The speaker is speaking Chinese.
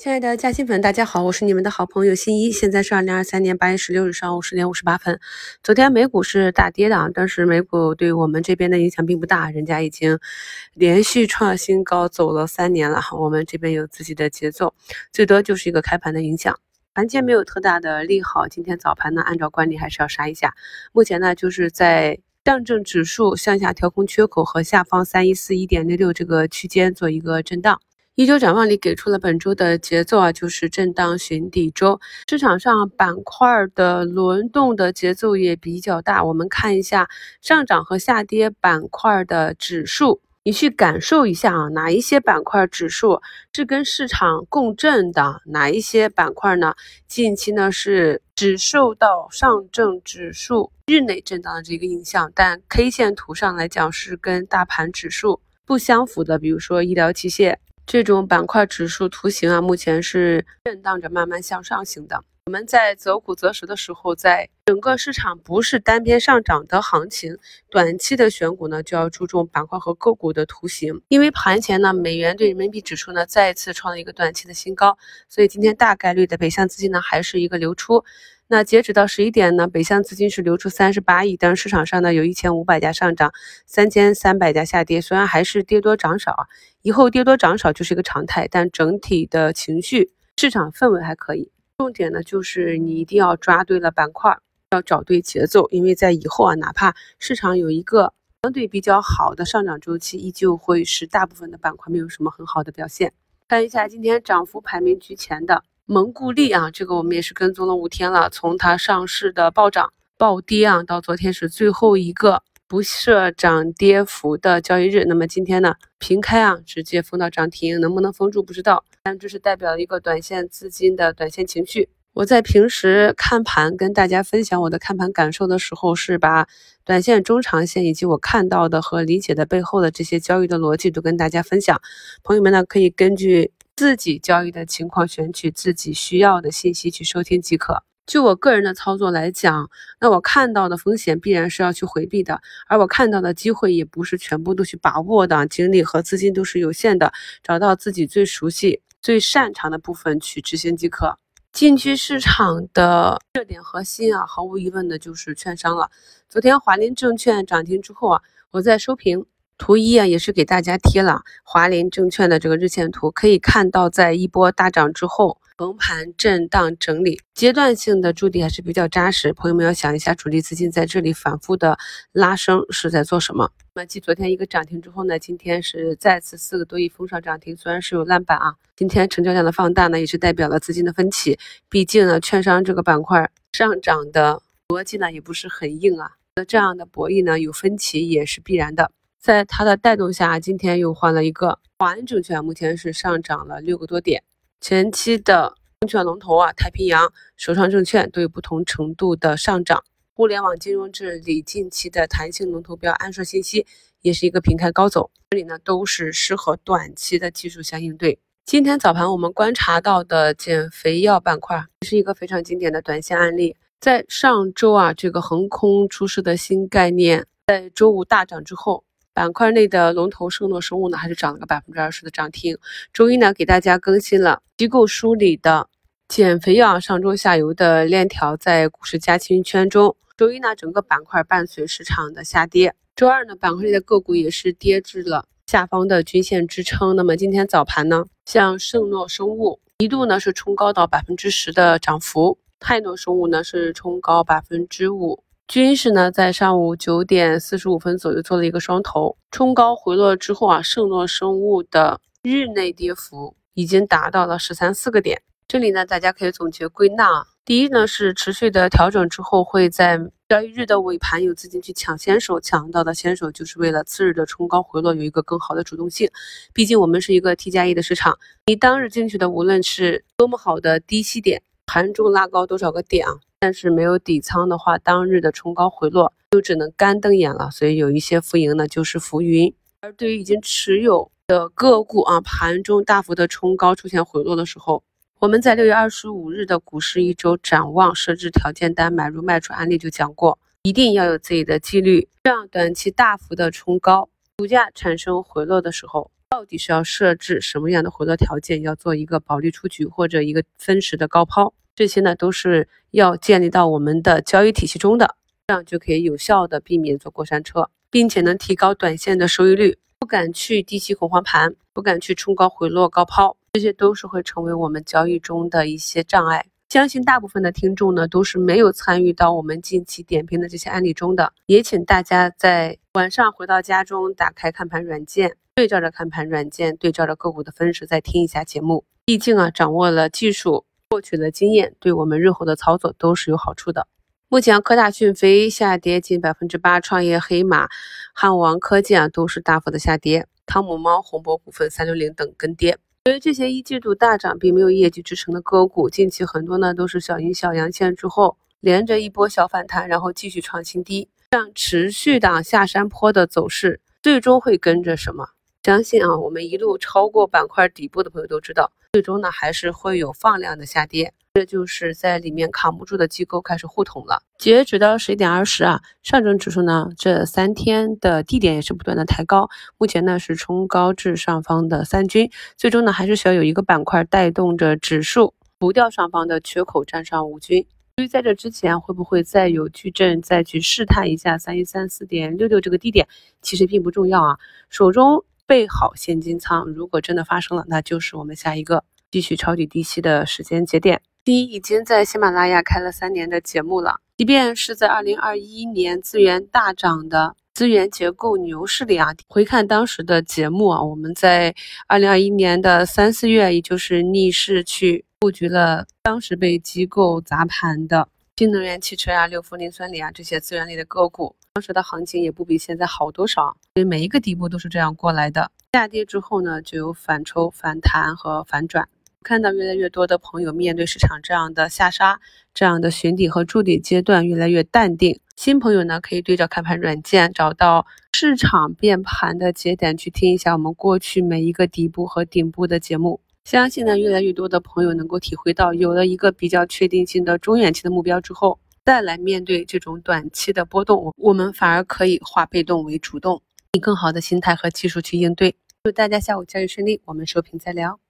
亲爱的嘉兴粉，大家好，我是你们的好朋友新一。现在是二零二三年八月十六日上午十点五十八分。昨天美股是大跌的啊，但是美股对我们这边的影响并不大，人家已经连续创新高走了三年了，我们这边有自己的节奏，最多就是一个开盘的影响。盘前没有特大的利好，今天早盘呢，按照惯例还是要杀一下。目前呢，就是在上证指数向下调空缺口和下方三一四一点六六这个区间做一个震荡。一周展望里给出了本周的节奏啊，就是震荡寻底周。市场上板块的轮动的节奏也比较大。我们看一下上涨和下跌板块的指数，你去感受一下啊，哪一些板块指数是跟市场共振的？哪一些板块呢？近期呢是只受到上证指数日内震荡的这个影响，但 K 线图上来讲是跟大盘指数不相符的。比如说医疗器械。这种板块指数图形啊，目前是震荡着慢慢向上行的。我们在择股择时的时候，在整个市场不是单边上涨的行情，短期的选股呢，就要注重板块和个股的图形。因为盘前呢，美元对人民币指数呢再次创了一个短期的新高，所以今天大概率的北向资金呢还是一个流出。那截止到十一点呢，北向资金是流出三十八亿，但是市场上呢有一千五百家上涨，三千三百家下跌，虽然还是跌多涨少啊，以后跌多涨少就是一个常态，但整体的情绪、市场氛围还可以。重点呢就是你一定要抓对了板块，要找对节奏，因为在以后啊，哪怕市场有一个相对比较好的上涨周期，依旧会使大部分的板块没有什么很好的表现。看一下今天涨幅排名居前的。蒙固利啊，这个我们也是跟踪了五天了，从它上市的暴涨暴跌啊，到昨天是最后一个不设涨跌幅的交易日，那么今天呢平开啊，直接封到涨停，能不能封住不知道，但这是代表一个短线资金的短线情绪。我在平时看盘跟大家分享我的看盘感受的时候，是把短线、中长线以及我看到的和理解的背后的这些交易的逻辑都跟大家分享，朋友们呢可以根据。自己交易的情况，选取自己需要的信息去收听即可。就我个人的操作来讲，那我看到的风险必然是要去回避的，而我看到的机会也不是全部都去把握的，精力和资金都是有限的，找到自己最熟悉、最擅长的部分去执行即可。近期市场的热点核心啊，毫无疑问的就是券商了。昨天华林证券涨停之后啊，我在收评。图一啊，也是给大家贴了华林证券的这个日线图，可以看到，在一波大涨之后，横盘震荡整理，阶段性的筑底还是比较扎实。朋友们要想一下，主力资金在这里反复的拉升是在做什么？那继昨天一个涨停之后呢，今天是再次四个多亿封上涨停，虽然是有烂板啊，今天成交量的放大呢，也是代表了资金的分歧。毕竟呢，券商这个板块上涨的逻辑呢，也不是很硬啊，那这样的博弈呢，有分歧也是必然的。在它的带动下，今天又换了一个华安证券，目前是上涨了六个多点。前期的证券龙头啊，太平洋、首创证券都有不同程度的上涨。互联网金融治理近期的弹性龙头标安硕信息也是一个平台高走，这里呢都是适合短期的技术相应对。今天早盘我们观察到的减肥药板块是一个非常经典的短线案例，在上周啊，这个横空出世的新概念在周五大涨之后。板块内的龙头圣诺生物呢，还是涨了个百分之二十的涨停。周一呢，给大家更新了机构梳理的减肥药上中下游的链条在股市加亲圈中。周一呢，整个板块伴随市场的下跌。周二呢，板块内的个股也是跌至了下方的均线支撑。那么今天早盘呢，像圣诺生物一度呢是冲高到百分之十的涨幅，泰诺生物呢是冲高百分之五。军事呢，在上午九点四十五分左右做了一个双头冲高回落之后啊，圣诺生物的日内跌幅已经达到了十三四个点。这里呢，大家可以总结归纳啊，第一呢是持续的调整之后，会在交易日的尾盘有资金去抢先手，抢到的先手就是为了次日的冲高回落有一个更好的主动性。毕竟我们是一个 T 加一的市场，你当日进去的无论是多么好的低吸点，盘中拉高多少个点啊？但是没有底仓的话，当日的冲高回落就只能干瞪眼了。所以有一些浮盈呢，就是浮云。而对于已经持有的个股啊，盘中大幅的冲高出现回落的时候，我们在六月二十五日的股市一周展望设置条件单买入卖出案例就讲过，一定要有自己的纪律，这样短期大幅的冲高，股价产生回落的时候，到底是要设置什么样的回落条件，要做一个保利出局或者一个分时的高抛，这些呢都是要建立到我们的交易体系中的，这样就可以有效的避免坐过山车，并且能提高短线的收益率。不敢去低吸恐慌盘，不敢去冲高回落高抛，这些都是会成为我们交易中的一些障碍。相信大部分的听众呢都是没有参与到我们近期点评的这些案例中的，也请大家在晚上回到家中，打开看盘软件，对照着看盘软件，对照着个股的分时，再听一下节目。毕竟啊，掌握了技术，获取了经验，对我们日后的操作都是有好处的。目前科大讯飞下跌近百分之八，创业黑马、汉王科技啊都是大幅的下跌，汤姆猫、宏博股份、三六零等跟跌。由于这些一季度大涨并没有业绩支撑的个股，近期很多呢都是小阴小阳线之后，连着一波小反弹，然后继续创新低，这样持续的下山坡的走势，最终会跟着什么？相信啊，我们一路超过板块底部的朋友都知道，最终呢还是会有放量的下跌。这就是在里面扛不住的机构开始护捅了。截止到十一点二十啊，上证指数呢这三天的低点也是不断的抬高，目前呢是冲高至上方的三均，最终呢还是需要有一个板块带动着指数除掉上方的缺口，站上五均。至于在这之前会不会再有矩阵再去试探一下三一三四点六六这个低点，其实并不重要啊，手中备好现金仓，如果真的发生了，那就是我们下一个继续抄底低吸的时间节点。第一，已经在喜马拉雅开了三年的节目了。即便是在二零二一年资源大涨的资源结构牛市里啊，回看当时的节目啊，我们在二零二一年的三四月，也就是逆势去布局了当时被机构砸盘的新能源汽车啊、六氟磷酸锂啊这些资源类的个股。当时的行情也不比现在好多少，所以每一个底部都是这样过来的。下跌之后呢，就有反抽、反弹和反转。看到越来越多的朋友面对市场这样的下杀、这样的寻底和筑底阶段越来越淡定。新朋友呢，可以对照开盘软件，找到市场变盘的节点去听一下我们过去每一个底部和顶部的节目。相信呢，越来越多的朋友能够体会到，有了一个比较确定性的中远期的目标之后，再来面对这种短期的波动，我们反而可以化被动为主动，以更好的心态和技术去应对。祝大家下午交易顺利，我们收评再聊。